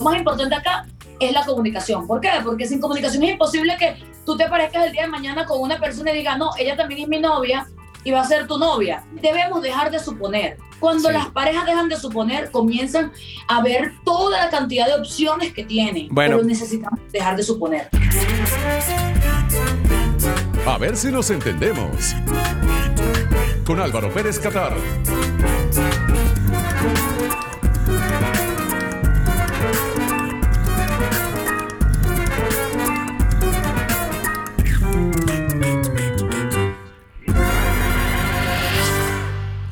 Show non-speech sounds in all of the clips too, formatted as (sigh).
Lo más importante acá es la comunicación. ¿Por qué? Porque sin comunicación es imposible que tú te parezcas el día de mañana con una persona y digas, no, ella también es mi novia y va a ser tu novia. Debemos dejar de suponer. Cuando las parejas dejan de suponer, comienzan a ver toda la cantidad de opciones que tienen. Bueno. Pero necesitamos dejar de suponer. A ver si nos entendemos. Con Álvaro Pérez Catar.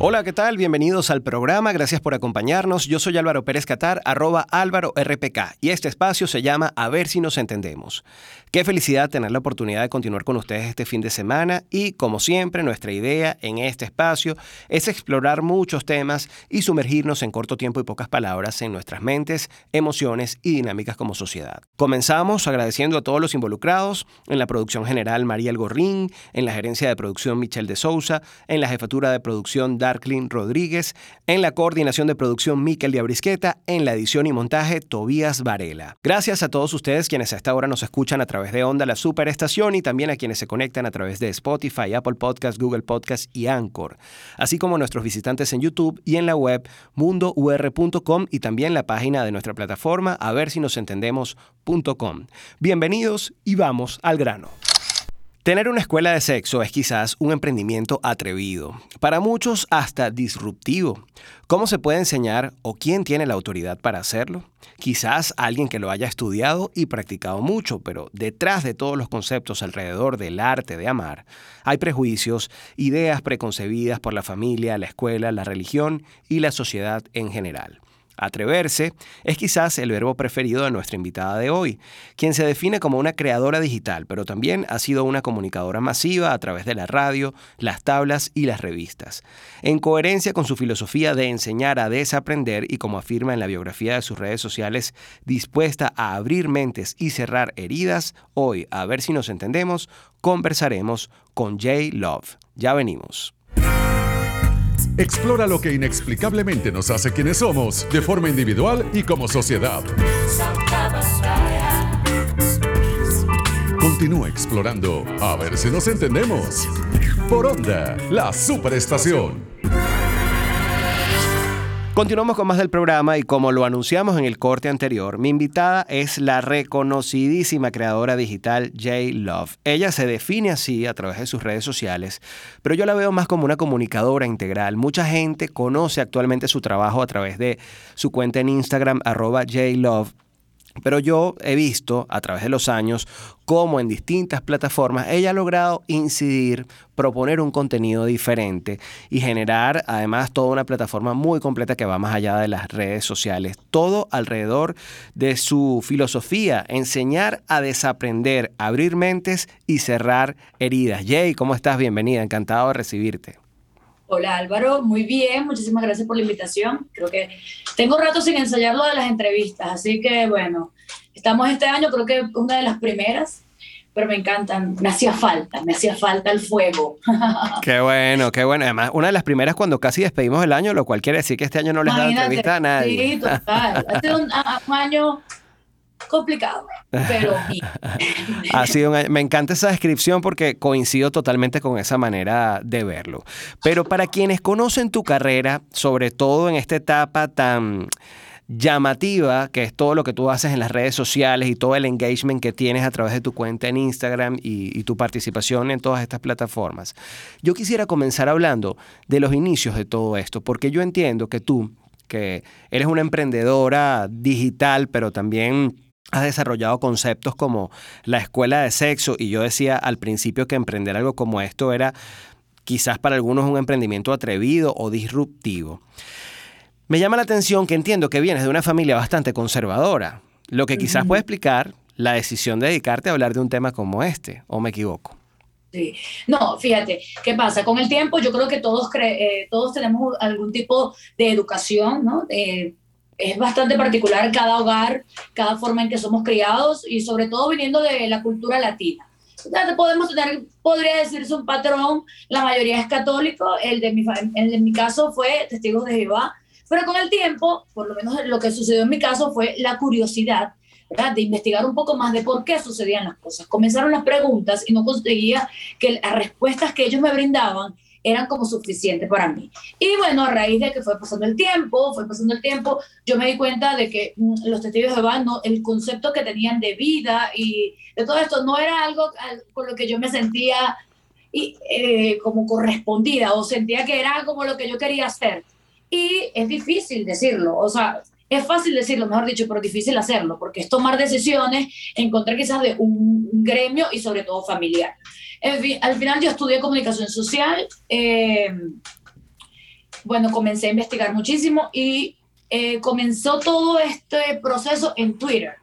Hola, ¿qué tal? Bienvenidos al programa, gracias por acompañarnos. Yo soy Álvaro Pérez Catar, arroba Álvaro RPK, y este espacio se llama A ver si nos entendemos. Qué felicidad tener la oportunidad de continuar con ustedes este fin de semana y, como siempre, nuestra idea en este espacio es explorar muchos temas y sumergirnos en corto tiempo y pocas palabras en nuestras mentes, emociones y dinámicas como sociedad. Comenzamos agradeciendo a todos los involucrados, en la producción general María Algorrín, en la gerencia de producción Michelle de Sousa, en la jefatura de producción Darklin Rodríguez, en la coordinación de producción Miquel Diabrisqueta, en la edición y montaje Tobías Varela. Gracias a todos ustedes quienes a esta hora nos escuchan a través de Onda, la superestación, y también a quienes se conectan a través de Spotify, Apple Podcasts, Google Podcasts y Anchor, así como nuestros visitantes en YouTube y en la web mundour.com y también la página de nuestra plataforma a ver si nos entendemos.com. Bienvenidos y vamos al grano. Tener una escuela de sexo es quizás un emprendimiento atrevido, para muchos hasta disruptivo. ¿Cómo se puede enseñar o quién tiene la autoridad para hacerlo? Quizás alguien que lo haya estudiado y practicado mucho, pero detrás de todos los conceptos alrededor del arte de amar, hay prejuicios, ideas preconcebidas por la familia, la escuela, la religión y la sociedad en general. Atreverse es quizás el verbo preferido de nuestra invitada de hoy, quien se define como una creadora digital, pero también ha sido una comunicadora masiva a través de la radio, las tablas y las revistas. En coherencia con su filosofía de enseñar a desaprender y como afirma en la biografía de sus redes sociales, dispuesta a abrir mentes y cerrar heridas, hoy, a ver si nos entendemos, conversaremos con Jay Love. Ya venimos. Explora lo que inexplicablemente nos hace quienes somos, de forma individual y como sociedad. Continúa explorando, a ver si nos entendemos. Por Onda, la superestación. Continuamos con más del programa y como lo anunciamos en el corte anterior, mi invitada es la reconocidísima creadora digital Jay Love. Ella se define así a través de sus redes sociales, pero yo la veo más como una comunicadora integral. Mucha gente conoce actualmente su trabajo a través de su cuenta en Instagram, arroba Love. Pero yo he visto a través de los años cómo en distintas plataformas ella ha logrado incidir, proponer un contenido diferente y generar además toda una plataforma muy completa que va más allá de las redes sociales. Todo alrededor de su filosofía, enseñar a desaprender, abrir mentes y cerrar heridas. Jay, ¿cómo estás? Bienvenida, encantado de recibirte. Hola Álvaro, muy bien, muchísimas gracias por la invitación. Creo que tengo rato sin ensayar lo de las entrevistas, así que bueno, estamos este año, creo que una de las primeras, pero me encantan, me hacía falta, me hacía falta el fuego. (laughs) Qué bueno, qué bueno. Además, una de las primeras cuando casi despedimos el año, lo cual quiere decir que este año no les da entrevista a nadie. Sí, total. Ha un, (laughs) un año complicado, pero (laughs) ha sido me encanta esa descripción porque coincido totalmente con esa manera de verlo. Pero para quienes conocen tu carrera, sobre todo en esta etapa tan llamativa, que es todo lo que tú haces en las redes sociales y todo el engagement que tienes a través de tu cuenta en Instagram y, y, tu participación en todas estas plataformas. Yo quisiera comenzar hablando de los inicios de todo esto, porque yo entiendo que tú, que eres una emprendedora digital, pero también has desarrollado conceptos como la escuela de sexo y yo decía al principio que emprender algo como esto era quizás para algunos un emprendimiento atrevido o disruptivo. Me llama la atención que entiendo que vienes de una familia bastante conservadora, lo que quizás puede explicar la decisión de dedicarte a hablar de un tema como este, ¿o me equivoco? Sí. No, fíjate, ¿qué pasa? Con el tiempo yo creo que todos, eh, todos tenemos algún tipo de educación, ¿no? Es bastante particular cada hogar, cada forma en que somos criados y sobre todo viniendo de la cultura latina. Entonces podemos tener, podría decirse un patrón, la mayoría es católico, el de mi, el de mi caso fue Testigos de Jehová, Pero con el tiempo, por lo menos lo que sucedió en mi caso fue la curiosidad ¿verdad? de investigar un poco más de por qué sucedían las cosas. Comenzaron las preguntas y no conseguía que las respuestas que ellos me brindaban eran como suficientes para mí. Y bueno, a raíz de que fue pasando el tiempo, fue pasando el tiempo, yo me di cuenta de que mm, los testigos de Jehová, no, el concepto que tenían de vida y de todo esto no era algo con lo que yo me sentía y, eh, como correspondida o sentía que era como lo que yo quería hacer. Y es difícil decirlo, o sea, es fácil decirlo, mejor dicho, pero difícil hacerlo, porque es tomar decisiones en contra quizás de un gremio y sobre todo familiar. Al final yo estudié comunicación social, eh, bueno, comencé a investigar muchísimo y eh, comenzó todo este proceso en Twitter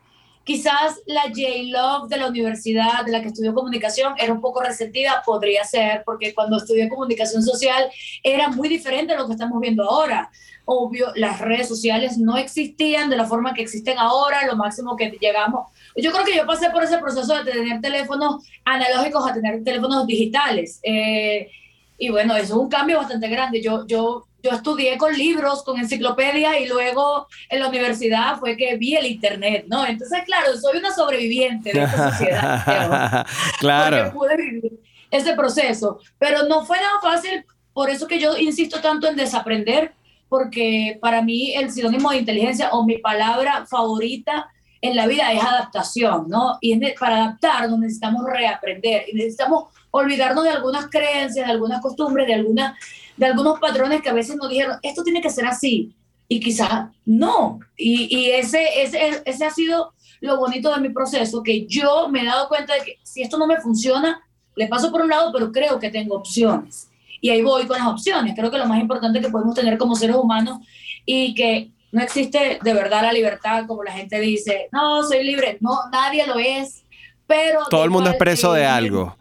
quizás la J-Love de la universidad de la que estudió comunicación era un poco resentida, podría ser, porque cuando estudié comunicación social era muy diferente a lo que estamos viendo ahora. Obvio, las redes sociales no existían de la forma que existen ahora, lo máximo que llegamos. Yo creo que yo pasé por ese proceso de tener teléfonos analógicos a tener teléfonos digitales. Eh, y bueno, eso es un cambio bastante grande. Yo, yo yo estudié con libros, con enciclopedia y luego en la universidad fue que vi el internet, ¿no? Entonces, claro, soy una sobreviviente de esta sociedad. (laughs) claro. Pude vivir ese proceso, pero no fue nada fácil, por eso que yo insisto tanto en desaprender, porque para mí el sinónimo de inteligencia o mi palabra favorita en la vida es adaptación, ¿no? Y para adaptarnos necesitamos reaprender y necesitamos olvidarnos de algunas creencias, de algunas costumbres, de algunas de algunos patrones que a veces nos dijeron, esto tiene que ser así, y quizás no. Y, y ese, ese, ese ha sido lo bonito de mi proceso, que yo me he dado cuenta de que si esto no me funciona, le paso por un lado, pero creo que tengo opciones. Y ahí voy con las opciones. Creo que lo más importante que podemos tener como seres humanos y que no existe de verdad la libertad, como la gente dice, no, soy libre. No, nadie lo es. Pero todo el mundo es preso de algo.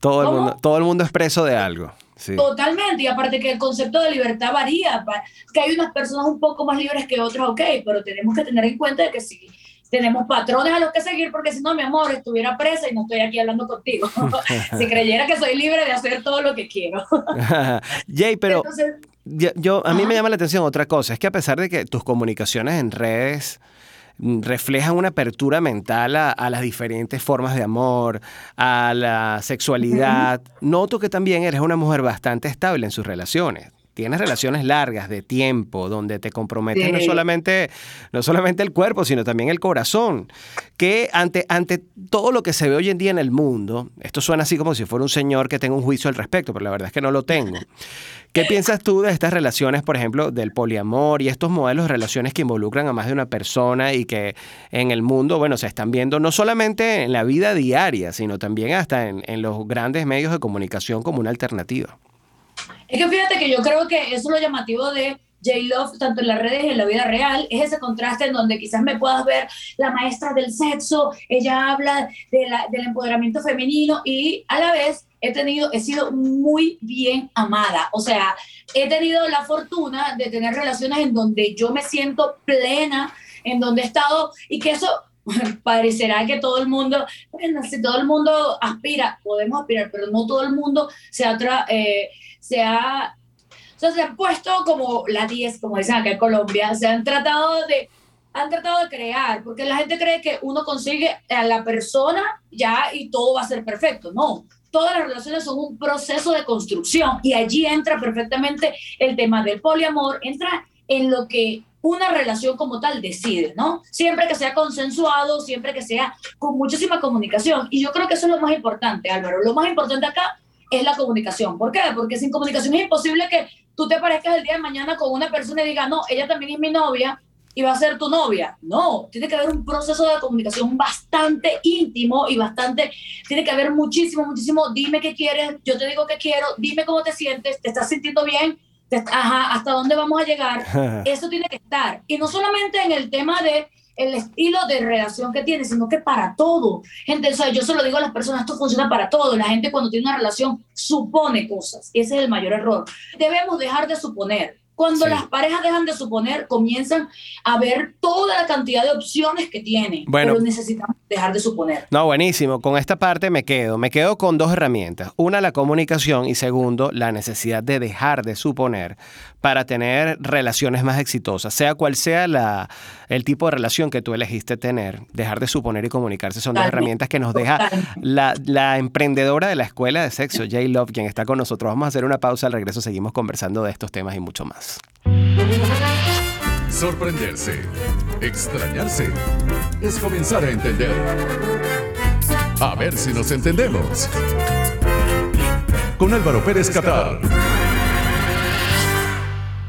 Todo el, mundo, todo el mundo es preso de algo. Totalmente, y aparte que el concepto de libertad varía, que hay unas personas un poco más libres que otras, ok, pero tenemos que tener en cuenta de que si tenemos patrones a los que seguir, porque si no, mi amor, estuviera presa y no estoy aquí hablando contigo. (laughs) si creyera que soy libre de hacer todo lo que quiero. (laughs) Jay, pero yo, a mí me llama la atención otra cosa, es que a pesar de que tus comunicaciones en redes reflejan una apertura mental a, las diferentes formas de amor, a la sexualidad. Noto que también eres una mujer bastante estable en sus relaciones. Tienes relaciones largas de tiempo, donde te comprometes no, solamente, no solamente el cuerpo, sino también el corazón. Que ante, ante todo lo que se ve hoy en día en el mundo, esto suena así como si fuera un señor que tenga un juicio al respecto, pero la verdad es que no lo tengo. ¿Qué piensas tú de estas relaciones, por ejemplo, del poliamor y estos modelos de relaciones que involucran a más de una persona y que en el mundo, bueno, se están viendo no solamente en la vida diaria, sino también hasta en, en los grandes medios de comunicación como una alternativa? Es que fíjate que yo creo que eso es lo llamativo de J-Love, tanto en las redes y en la vida real, es ese contraste en donde quizás me puedas ver la maestra del sexo, ella habla de la, del empoderamiento femenino y a la vez he tenido, he sido muy bien amada. O sea, he tenido la fortuna de tener relaciones en donde yo me siento plena, en donde he estado y que eso (laughs) parecerá que todo el mundo, bueno, si todo el mundo aspira, podemos aspirar, pero no todo el mundo se ha, eh, se ha, se han puesto como la 10, como dicen acá en Colombia, se han tratado de han tratado de crear, porque la gente cree que uno consigue a la persona ya y todo va a ser perfecto. No, todas las relaciones son un proceso de construcción y allí entra perfectamente el tema del poliamor, entra en lo que una relación como tal decide, ¿no? Siempre que sea consensuado, siempre que sea con muchísima comunicación. Y yo creo que eso es lo más importante, Álvaro. Lo más importante acá es la comunicación. ¿Por qué? Porque sin comunicación es imposible que tú te parezcas el día de mañana con una persona y digas, no, ella también es mi novia, y va a ser tu novia. No, tiene que haber un proceso de comunicación bastante íntimo y bastante, tiene que haber muchísimo, muchísimo, dime qué quieres, yo te digo qué quiero, dime cómo te sientes, te estás sintiendo bien, ajá, hasta dónde vamos a llegar. (laughs) Eso tiene que estar. Y no solamente en el tema de el estilo de relación que tienes, sino que para todo. Gente, o yo se lo digo a las personas, esto funciona para todo. La gente cuando tiene una relación supone cosas. Ese es el mayor error. Debemos dejar de suponer Cuando las parejas dejan de suponer, comienzan a ver toda la cantidad de opciones que tienen. Bueno, pero necesitamos dejar de suponer. No, buenísimo. Con esta parte me quedo. Me quedo con dos herramientas. Una, la comunicación y segundo, la necesidad de dejar de suponer para tener relaciones más exitosas. Sea cual sea la, el tipo de relación que tú elegiste tener, dejar de suponer y comunicarse son dos herramientas que nos deja la, la emprendedora de la escuela de sexo, J Love, quien está con nosotros. Vamos a hacer una pausa. Al regreso seguimos conversando de estos temas y mucho más. Sorprenderse, extrañarse, es comenzar a entender. A ver si nos entendemos. Con Álvaro Pérez Catar.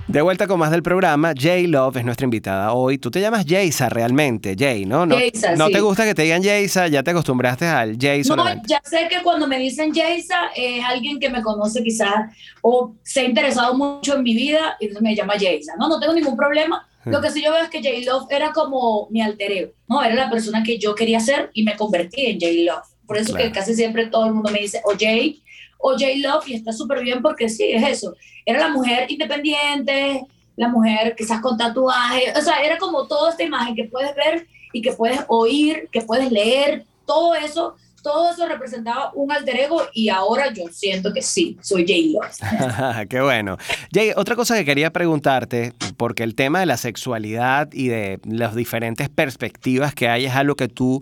De vuelta con más del programa, Jay Love es nuestra invitada hoy. Tú te llamas Jaysa realmente, Jay, ¿no? No, no te gusta que te digan Jaysa, ya te acostumbraste al Jay. No, ya sé que cuando me dicen Jaysa es alguien que me conoce quizás o se ha interesado mucho en mi vida y entonces me llama Jaysa. No, no tengo ningún problema. Lo que sí yo veo es que Jay Love era como mi alter ego, ¿no? Era la persona que yo quería ser y me convertí en Jay Love. Por eso que casi siempre todo el mundo me dice o Jay o J Love y está súper bien porque sí, es eso. Era la mujer independiente, la mujer quizás con tatuajes, o sea, era como toda esta imagen que puedes ver y que puedes oír, que puedes leer, todo eso, todo eso representaba un alter ego y ahora yo siento que sí, soy J Love. (laughs) Qué bueno. Jay, otra cosa que quería preguntarte, porque el tema de la sexualidad y de las diferentes perspectivas que hay es algo que tú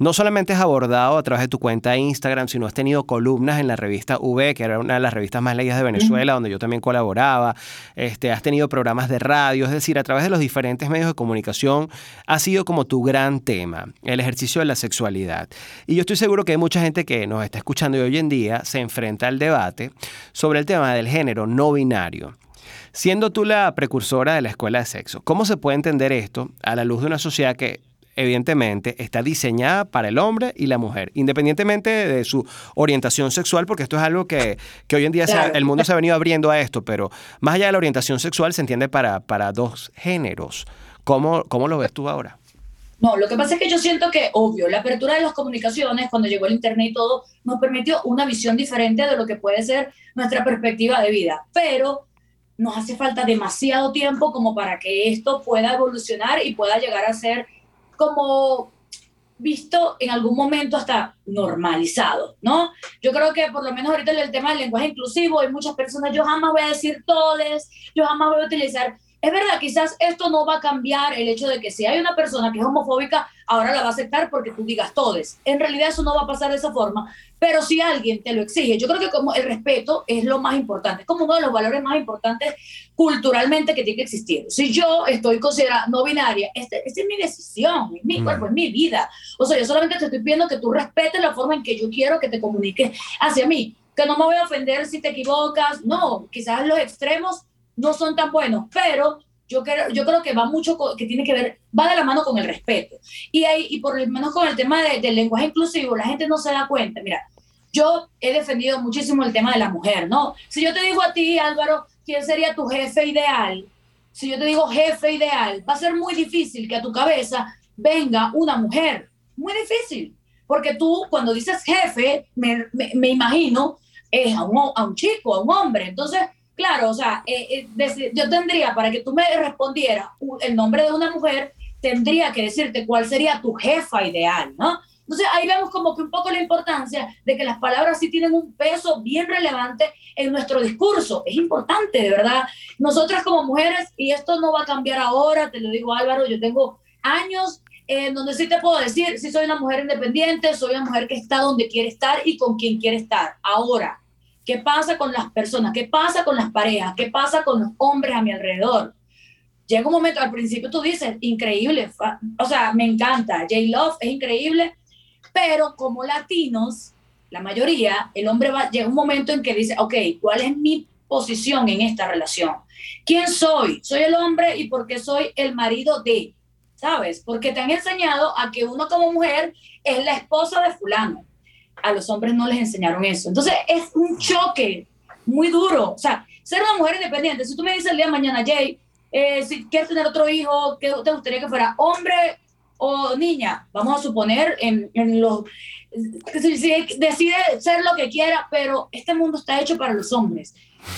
no solamente has abordado a través de tu cuenta de Instagram, sino has tenido columnas en la revista V, que era una de las revistas más leídas de Venezuela, donde yo también colaboraba. Este, has tenido programas de radio, es decir, a través de los diferentes medios de comunicación ha sido como tu gran tema, el ejercicio de la sexualidad. Y yo estoy seguro que hay mucha gente que nos está escuchando y hoy en día se enfrenta al debate sobre el tema del género no binario. Siendo tú la precursora de la escuela de sexo, ¿cómo se puede entender esto a la luz de una sociedad que evidentemente, está diseñada para el hombre y la mujer, independientemente de su orientación sexual, porque esto es algo que, hoy en día el mundo se ha venido abriendo a esto, pero más allá de la orientación sexual se entiende para, para dos géneros. ¿Cómo, ¿Cómo lo ves tú ahora? No, lo que pasa es que yo siento que, obvio, la apertura de las comunicaciones, cuando llegó el Internet y todo, nos permitió una visión diferente de lo que puede ser nuestra perspectiva de vida. Pero nos hace falta demasiado tiempo como para que esto pueda evolucionar y pueda llegar a ser como visto en algún momento hasta normalizado, ¿no? Yo creo que por lo menos ahorita en el tema del lenguaje inclusivo hay muchas personas, yo jamás voy a decir todes, yo jamás voy a utilizar es verdad, quizás esto no va a cambiar el hecho de que si hay una persona que es homofóbica, ahora la va a aceptar porque tú digas todes. En realidad eso no va a pasar de esa forma, pero si alguien te lo exige, yo creo que como el respeto es lo más importante, es como uno de los valores más importantes culturalmente que tiene que existir. Si yo estoy considerada no binaria, este, esta es mi decisión, es mi mm. cuerpo, es mi vida. O sea, yo solamente te estoy pidiendo que tú respetes la forma en que yo quiero que te comuniques hacia mí, que no me voy a ofender si te equivocas, no, quizás los extremos no son tan buenos, pero yo creo, yo creo que va mucho, que tiene que ver, va de la mano con el respeto. Y, ahí, y por lo menos con el tema del lenguaje inclusivo, la gente no se da cuenta. Mira, yo he defendido muchísimo el tema de la mujer, ¿no? Si yo te digo a ti, Álvaro, ¿quién sería tu jefe ideal? Si yo te digo jefe ideal, va a ser muy difícil que a tu cabeza venga una mujer. Muy difícil. Porque tú, cuando dices jefe, me, me, imagino es a un, a un chico, a un hombre. Entonces, Claro, o sea, eh, eh, yo tendría, para que tú me respondieras el nombre de una mujer, tendría que decirte cuál sería tu jefa ideal, ¿no? Entonces ahí vemos como que un poco la importancia de que las palabras sí tienen un peso bien relevante en nuestro discurso. Es importante, de verdad. Nosotras como mujeres, y esto no va a cambiar ahora, te lo digo Álvaro, yo tengo años en donde sí te puedo decir, si soy una mujer independiente, soy una mujer que está donde quiere estar y con quien quiere estar. Ahora, ¿Qué pasa con las personas? ¿Qué pasa con las parejas? ¿Qué pasa con los hombres a mi alrededor? Llega un momento, al principio tú dices, increíble, o sea, me encanta, J-Love es increíble, pero como latinos, la mayoría, el hombre va, llega un momento en que dice, ok, ¿cuál es mi posición en esta relación? ¿Quién soy? Soy el hombre y porque soy el marido de, ¿sabes? Porque te han enseñado a que uno como mujer es la esposa de fulano a los hombres no les enseñaron eso. Entonces es un choque muy duro. O sea, ser una mujer independiente, si tú me dices el día de mañana, Jay, eh, si quieres tener otro hijo, ¿qué te gustaría que fuera? Hombre o niña, vamos a suponer en, en los decide ser lo que quiera, pero este mundo está hecho para los hombres.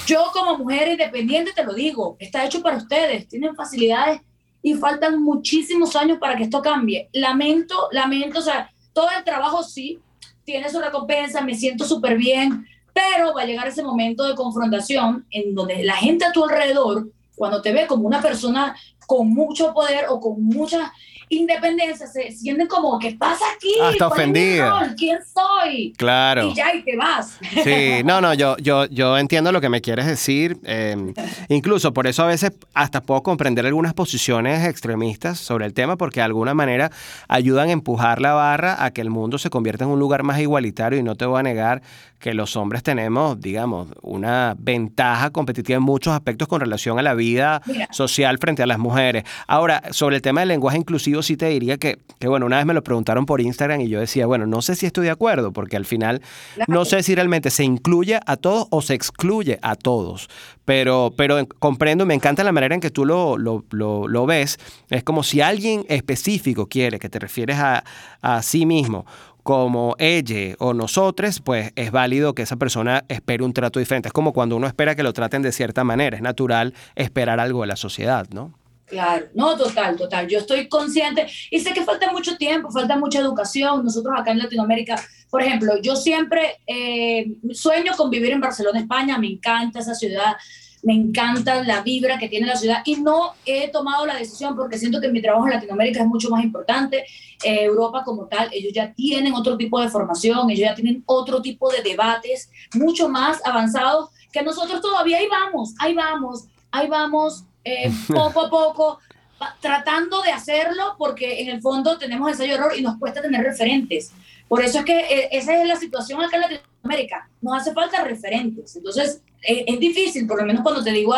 Yo como mujer independiente te lo digo, está hecho para ustedes, tienen facilidades y faltan muchísimos años para que esto cambie. Lamento, lamento, o sea, todo el trabajo sí tiene su recompensa, me siento súper bien, pero va a llegar ese momento de confrontación en donde la gente a tu alrededor, cuando te ve como una persona con mucho poder o con mucha independencia, se sienten como, ¿qué pasa aquí? Hasta ofendida. ¿Quién soy? Claro. Y ya, y te vas. Sí, no, no, yo, yo, yo entiendo lo que me quieres decir. Em, incluso por eso a veces hasta puedo comprender algunas posiciones extremistas sobre el tema, porque de alguna manera ayudan a empujar la barra a que el mundo se convierta en un lugar más igualitario y no te voy a negar que los hombres tenemos, digamos, una ventaja competitiva en muchos aspectos con relación a la vida social frente a las mujeres. Ahora, sobre el tema del lenguaje inclusivo, sí te diría que, que, bueno, una vez me lo preguntaron por Instagram y yo decía, bueno, no sé si estoy de acuerdo, porque al final no sé si realmente se incluye a todos o se excluye a todos. Pero, pero comprendo, me encanta la manera en que tú lo, lo, lo, ves. Es como si alguien específico quiere, que te refieres a, a sí mismo, como ella o nosotros, pues es válido que esa persona espere un trato diferente. Es como cuando uno espera que lo traten de cierta manera. Es natural esperar algo de la sociedad, ¿no? Claro, no, total, total. Yo estoy consciente y sé que falta mucho tiempo, falta mucha educación. Nosotros acá en Latinoamérica, por ejemplo, yo siempre eh, sueño con vivir en Barcelona, España. Me encanta esa ciudad me encanta la vibra que tiene la ciudad y no he tomado la decisión porque siento que mi trabajo en Latinoamérica es mucho más importante. Eh, Europa como tal, ellos ya tienen otro tipo de formación, ellos ya tienen otro tipo de debates mucho más avanzados que nosotros todavía ahí vamos, ahí vamos, ahí vamos, eh, (laughs) poco a poco, tratando de hacerlo porque en el fondo tenemos ensayo error y nos cuesta tener referentes. Por eso es que eh, esa es la situación acá en Latinoamérica. Nos hace falta referentes. Entonces, es, difícil, por lo menos cuando te digo,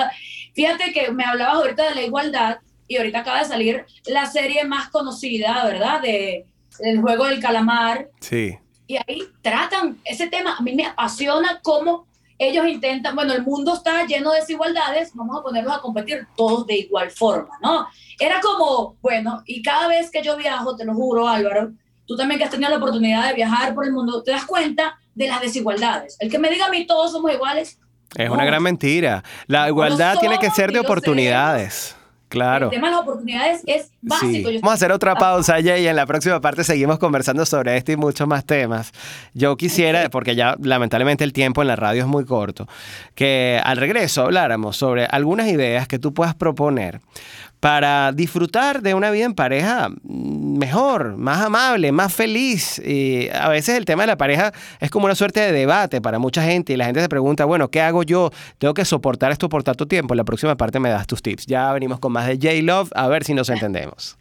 fíjate que me hablabas ahorita de la igualdad y ahorita acaba de salir la serie más conocida, ¿verdad? De, del juego del calamar. Sí. Y ahí tratan ese tema. A mí me apasiona cómo ellos intentan, bueno, el mundo está lleno de desigualdades, vamos a ponerlos a competir todos de igual forma, ¿no? Era como, bueno, y cada vez que yo viajo, te lo juro, Álvaro, tú también que has tenido la oportunidad de viajar por el mundo, te das cuenta de las desigualdades. El que me diga a mí todos somos iguales, es una gran mentira. La igualdad tiene que ser de oportunidades. Claro. El tema de las oportunidades es básico. Vamos a hacer otra pausa, Jay, y en la próxima parte seguimos conversando sobre este y muchos más temas. Yo quisiera, porque ya lamentablemente el tiempo en la radio es muy corto, que al regreso habláramos sobre algunas ideas que tú puedas proponer para disfrutar de una vida en pareja mejor, más amable, más feliz. Y a veces el tema de la pareja es como una suerte de debate para mucha gente y la gente se pregunta, bueno, ¿qué hago yo? Tengo que soportar esto por tanto tiempo. La próxima parte me das tus tips. Ya venimos con más de J-Love, a ver si nos entendemos.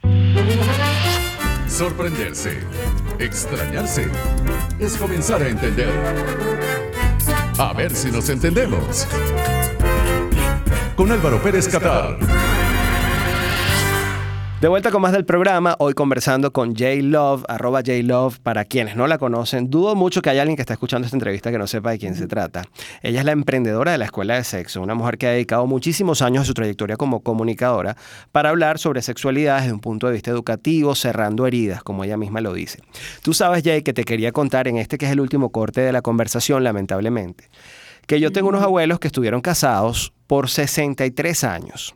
Sorprenderse, extrañarse, es comenzar a entender. A ver si nos entendemos. Con Álvaro Pérez Catar. De vuelta con más del programa, hoy conversando con J Love, arroba J Love, para quienes no la conocen, dudo mucho que haya alguien que está escuchando esta entrevista que no sepa de quién se trata. Ella es la emprendedora de la Escuela de Sexo, una mujer que ha dedicado muchísimos años de su trayectoria como comunicadora para hablar sobre sexualidad desde un punto de vista educativo, cerrando heridas, como ella misma lo dice. Tú sabes, Jay, que te quería contar en este que es el último corte de la conversación, lamentablemente, que yo tengo unos abuelos que estuvieron casados por 63 años.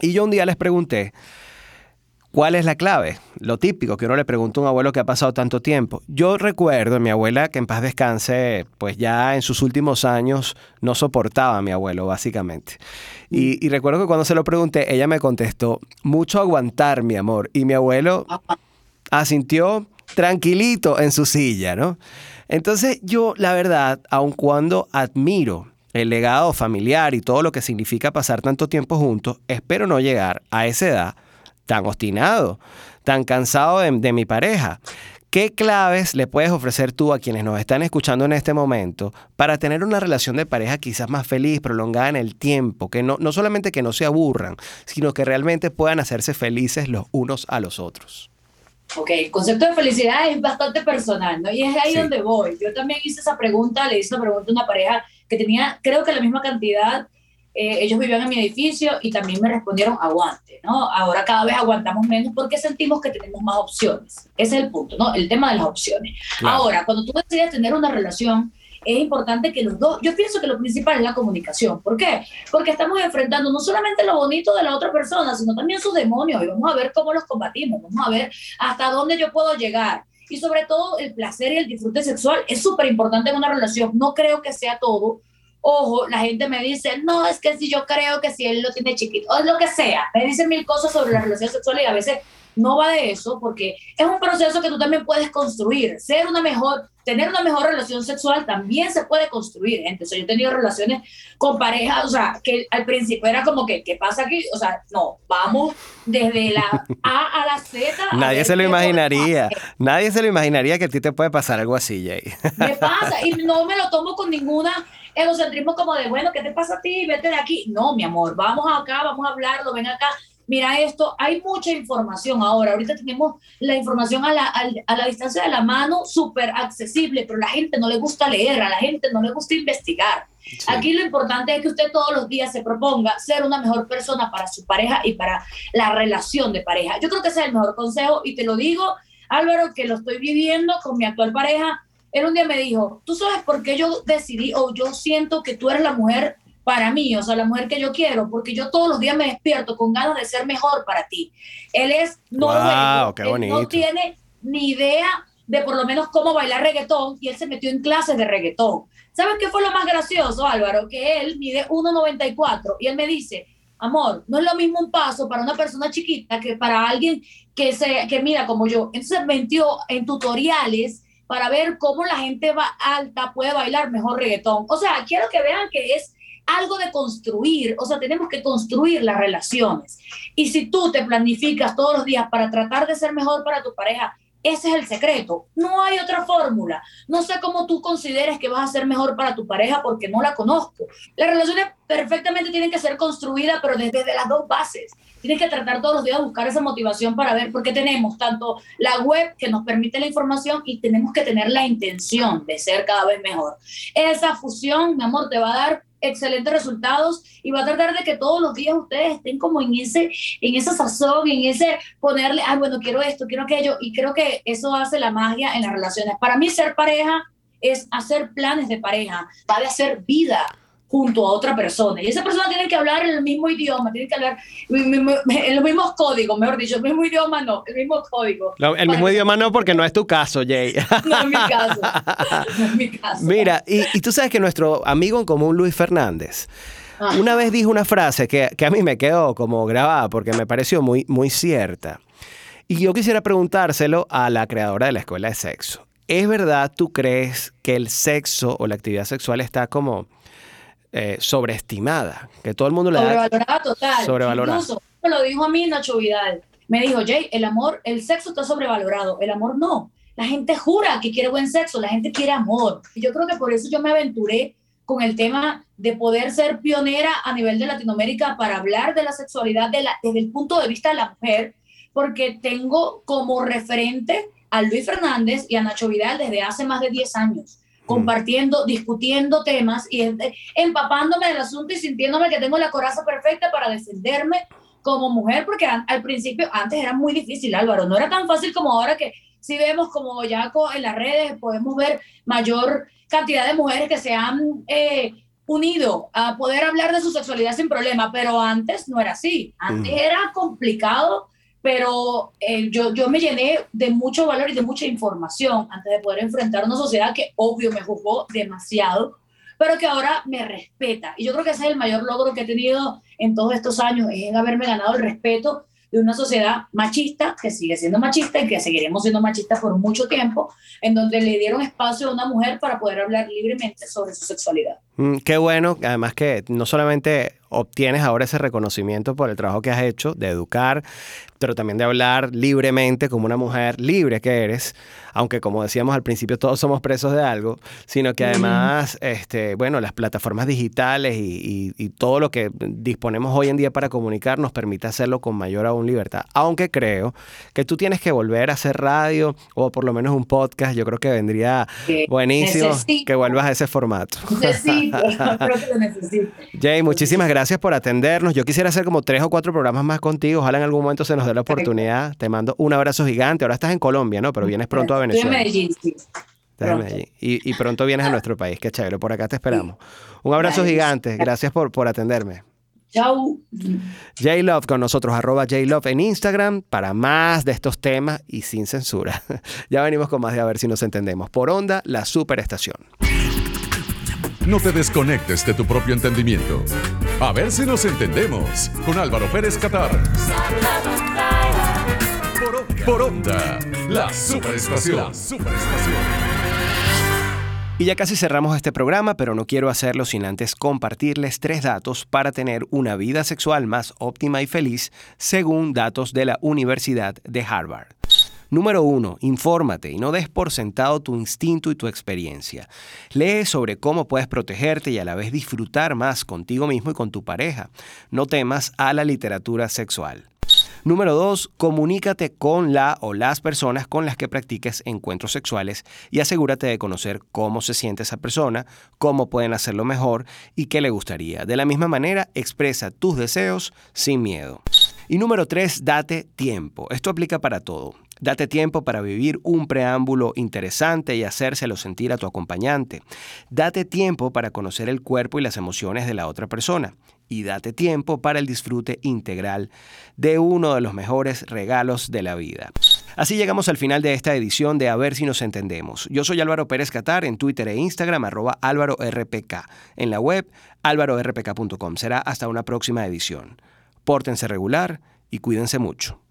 Y yo un día les pregunté, ¿Cuál es la clave? Lo típico que uno le pregunta a un abuelo que ha pasado tanto tiempo. Yo recuerdo a mi abuela, que en paz descanse, pues ya en sus últimos años no soportaba a mi abuelo, básicamente. Y, y recuerdo que cuando se lo pregunté, ella me contestó, mucho aguantar, mi amor. Y mi abuelo asintió tranquilito en su silla, ¿no? Entonces yo, la verdad, aun cuando admiro el legado familiar y todo lo que significa pasar tanto tiempo juntos, espero no llegar a esa edad tan obstinado, tan cansado de, mi pareja. ¿Qué claves le puedes ofrecer tú a quienes nos están escuchando en este momento para tener una relación de pareja quizás más feliz, prolongada en el tiempo? Que no, no solamente que no se aburran, sino que realmente puedan hacerse felices los unos a los otros. Ok, el concepto de felicidad es bastante personal, ¿no? Y es ahí donde voy. Yo también hice esa pregunta, le hice esa pregunta a una pareja que tenía, creo que la misma cantidad eh, ellos vivían en mi edificio y también me respondieron aguante, ¿no? Ahora cada vez aguantamos menos porque sentimos que tenemos más opciones. Ese es el punto, ¿no? El tema de las opciones. Ahora, cuando tú decides tener una relación, es importante que los dos, yo pienso que lo principal es la comunicación. ¿Por qué? Porque estamos enfrentando no solamente lo bonito de la otra persona, sino también sus demonios y vamos a ver cómo los combatimos, vamos a ver hasta dónde yo puedo llegar. Y sobre todo el placer y el disfrute sexual es súper importante en una relación. No creo que sea todo, Ojo, la gente me dice, no, es que si yo creo que si él lo tiene chiquito, o lo que sea, me dicen mil cosas sobre la relación sexual y a veces no va de eso, porque es un proceso que tú también puedes construir. Ser una mejor, tener una mejor relación sexual también se puede construir. Entonces, yo he tenido relaciones con parejas, o sea, que al principio era como que, ¿qué pasa aquí? O sea, no, vamos desde la A a la Z. (laughs) Nadie se lo imaginaría. Nadie se lo imaginaría que a ti te puede pasar algo así, Jay. Me pasa, y no me lo tomo con ninguna egocentrismo como de, bueno, ¿qué te pasa a ti? Vete de aquí. No, mi amor, vamos acá, vamos a hablarlo, ven acá. Mira esto, hay mucha información ahora. Ahorita tenemos la información a la, a, la distancia de la mano súper accesible, pero a la gente no le gusta leer, a la gente no le gusta investigar. Aquí lo importante es que usted todos los días se proponga ser una mejor persona para su pareja y para la relación de pareja. Yo creo que ese es el mejor consejo y te lo digo, Álvaro, que lo estoy viviendo con mi actual pareja él un día me dijo, ¿tú sabes por qué yo decidí o yo siento que tú eres la mujer para mí, o sea, la mujer que yo quiero? Porque yo todos los días me despierto con ganas de ser mejor para ti. Él es noruego, él no tiene ni idea de por lo menos cómo bailar reggaetón y él se metió en clases de reggaetón. ¿Sabes qué fue lo más gracioso, Álvaro? Que él mide 1,94 y él me dice, amor, no es lo mismo un paso para una persona chiquita que para alguien que, se, que mira como yo. Entonces metió en tutoriales para ver cómo la gente va alta puede bailar mejor reggaetón. O sea, quiero que vean que es algo de construir, o sea, tenemos que construir las relaciones. Y si tú te planificas todos los días para tratar de ser mejor para tu pareja, ese es el secreto. No hay otra fórmula. No sé cómo tú consideres que vas a ser mejor para tu pareja porque no la conozco. Las relaciones perfectamente tienen que ser construidas, pero desde, las dos bases. Tienes que tratar todos los días de buscar esa motivación para ver, porque tenemos tanto la web que nos permite la información y tenemos que tener la intención de ser cada vez mejor. Esa fusión, mi amor, te va a dar excelentes resultados y va a tratar de que todos los días ustedes estén como en ese, en esa sazón, en ese ponerle, ah, bueno, quiero esto, quiero aquello, y creo que eso hace la magia en las relaciones. Para mí ser pareja es hacer planes de pareja, va de hacer vida, junto a otra persona. Y esa persona tiene que hablar el mismo idioma, tiene que hablar en los mismos códigos, mejor dicho, el mismo idioma no, el mismo código. el mismo idioma no, porque no es tu caso, Jay. (laughs) No es mi caso. No es mi caso. Mira, y, y tú sabes que nuestro amigo en común, Luis Fernández, ah. una vez dijo una frase que, que, a mí me quedó como grabada porque me pareció muy, muy cierta. Y yo quisiera preguntárselo a la creadora de la escuela de sexo. ¿Es verdad, tú crees que el sexo o la actividad sexual está como eh, sobreestimada, que todo el mundo le da... Sobrevalorada total. Sobrevalorada. Incluso me lo dijo a mí Nacho Vidal. Me dijo, Jay, el amor, el sexo está sobrevalorado, el amor no. La gente jura que quiere buen sexo, la gente quiere amor. Y yo creo que por eso yo me aventuré con el tema de poder ser pionera a nivel de Latinoamérica para hablar de la sexualidad de la, desde el punto de vista de la mujer, porque tengo como referente a Luis Fernández y a Nacho Vidal desde hace más de 10 años compartiendo, discutiendo temas y empapándome del asunto y sintiéndome que tengo la coraza perfecta para defenderme como mujer, porque al principio, antes era muy difícil, Álvaro, no era tan fácil como ahora que si vemos como ya en las redes podemos ver mayor cantidad de mujeres que se han eh, unido a poder hablar de su sexualidad sin problema, pero antes no era así, antes era complicado pero eh, yo, yo me llené de mucho valor y de mucha información antes de poder enfrentar una sociedad que obvio me juzgó demasiado, pero que ahora me respeta. Y yo creo que ese es el mayor logro que he tenido en todos estos años, es en haberme ganado el respeto de una sociedad machista, que sigue siendo machista y que seguiremos siendo machistas por mucho tiempo, en donde le dieron espacio a una mujer para poder hablar libremente sobre su sexualidad. Mm, qué bueno, además que no solamente obtienes ahora ese reconocimiento por el trabajo que has hecho de educar, pero también de hablar libremente como una mujer libre que eres, aunque como decíamos al principio todos somos presos de algo, sino que además, este, bueno, las plataformas digitales y, todo lo que disponemos hoy en día para comunicar nos permite hacerlo con mayor aún libertad. Aunque creo que tú tienes que volver a hacer radio o por lo menos un podcast, yo creo que vendría buenísimo que vuelvas a ese formato. Necesito (laughs) (laughs) que lo. Jay, muchísimas gracias por atendernos. Yo quisiera hacer como tres o cuatro programas más contigo. Ojalá en algún momento se nos dé la oportunidad. Te mando un abrazo gigante. Ahora estás en Colombia, ¿no? Pero vienes pronto a Venezuela. Estoy en Medellín, sí. Estás en Medellín. Y, y pronto vienes a (laughs) nuestro país. Qué chévere. Por acá te esperamos. Un abrazo gigante. Gracias por, por atenderme. Chau. J-Love con nosotros, arroba J-Love en Instagram para más de estos temas y sin censura. ya venimos con más de a ver si nos entendemos. Por onda, la superestación. No te desconectes de tu propio entendimiento. A ver si nos entendemos con Álvaro Pérez Catar. Por onda, por onda la superestación. La superestación. Y ya casi cerramos este programa, pero no quiero hacerlo sin antes compartirles tres datos para tener una vida sexual más óptima y feliz, según datos de la Universidad de Harvard. Número uno, infórmate y no des por sentado tu instinto y tu experiencia. Lee sobre cómo puedes protegerte y a la vez disfrutar más contigo mismo y con tu pareja. No temas a la literatura sexual. Número dos, comunícate con la o las personas con las que practiques encuentros sexuales y asegúrate de conocer cómo se siente esa persona, cómo pueden hacerlo mejor y qué le gustaría. De la misma manera, expresa tus deseos sin miedo. Y número tres, date tiempo. Esto aplica para todo. Date tiempo para vivir un preámbulo interesante y hacérselo sentir a tu acompañante. Date tiempo para conocer el cuerpo y las emociones de la otra persona y date tiempo para el disfrute integral de uno de los mejores regalos de la vida. Así llegamos al final de esta edición de A ver si nos entendemos. Yo soy Álvaro Pérez Catar en Twitter e Instagram arroba Álvaro RPK. En la web álvarorpk.com. Será hasta una próxima edición. Pórtense regular y cuídense mucho.